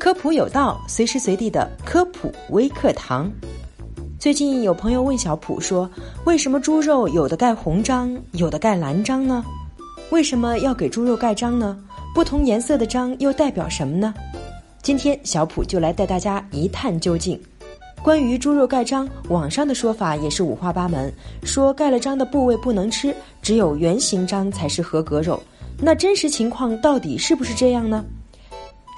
科普有道，随时随地的科普微课堂。最近有朋友问小普说：“为什么猪肉有的盖红章，有的盖蓝章呢？为什么要给猪肉盖章呢？不同颜色的章又代表什么呢？”今天小普就来带大家一探究竟。关于猪肉盖章，网上的说法也是五花八门，说盖了章的部位不能吃，只有圆形章才是合格肉。那真实情况到底是不是这样呢？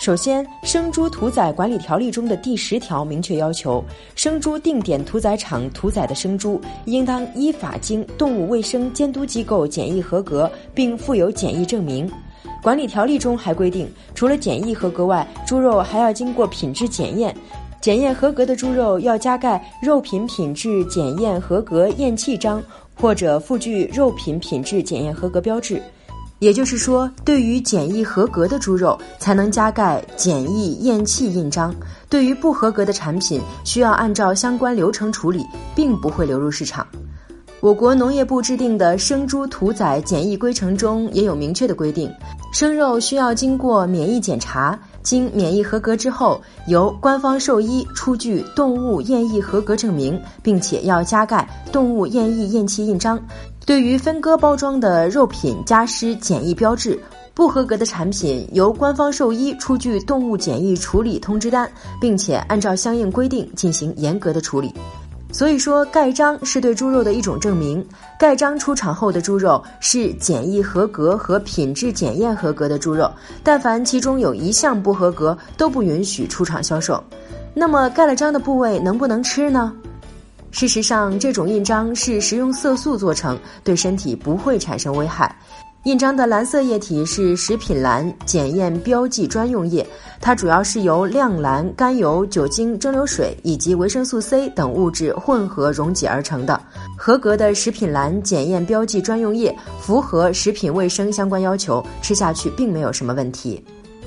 首先，生猪屠宰管理条例中的第十条明确要求，生猪定点屠宰场屠宰的生猪，应当依法经动物卫生监督机构检疫合格，并附有检疫证明。管理条例中还规定，除了检疫合格外，猪肉还要经过品质检验，检验合格的猪肉要加盖肉品品质检验合格验契章，或者附具肉品品质检验合格标志。也就是说，对于检疫合格的猪肉，才能加盖检疫验气印章；对于不合格的产品，需要按照相关流程处理，并不会流入市场。我国农业部制定的生猪屠宰检疫规程中也有明确的规定，生肉需要经过免疫检查，经免疫合格之后，由官方兽医出具动物验疫合格证明，并且要加盖动物验疫验契印章。对于分割包装的肉品加施检疫标志，不合格的产品由官方兽医出具动物检疫处理通知单，并且按照相应规定进行严格的处理。所以说，盖章是对猪肉的一种证明。盖章出厂后的猪肉是检疫合格和品质检验合格的猪肉，但凡其中有一项不合格，都不允许出厂销售。那么，盖了章的部位能不能吃呢？事实上，这种印章是食用色素做成，对身体不会产生危害。印章的蓝色液体是食品蓝检验标记专用液，它主要是由亮蓝、甘油、酒精、蒸馏水以及维生素 C 等物质混合溶解而成的。合格的食品蓝检验标记专用液符合食品卫生相关要求，吃下去并没有什么问题。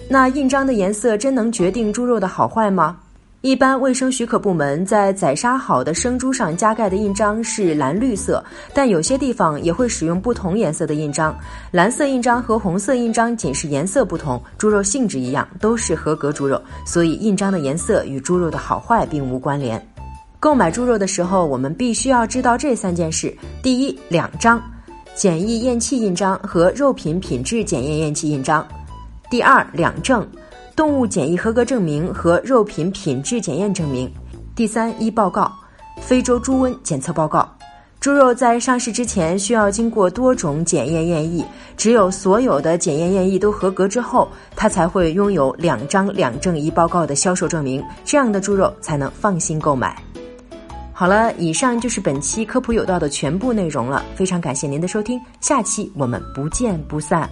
那印章的颜色真能决定猪肉的好坏吗？一般卫生许可部门在宰杀好的生猪上加盖的印章是蓝绿色，但有些地方也会使用不同颜色的印章。蓝色印章和红色印章仅是颜色不同，猪肉性质一样，都是合格猪肉，所以印章的颜色与猪肉的好坏并无关联。购买猪肉的时候，我们必须要知道这三件事：第一，两张，检疫验气印章和肉品品质检验验气印章；第二，两证。动物检疫合格证明和肉品品质检验证明。第三，一报告，非洲猪瘟检测报告。猪肉在上市之前需要经过多种检验验疫，只有所有的检验验疫都合格之后，它才会拥有两张两证一报告的销售证明，这样的猪肉才能放心购买。好了，以上就是本期科普有道的全部内容了，非常感谢您的收听，下期我们不见不散。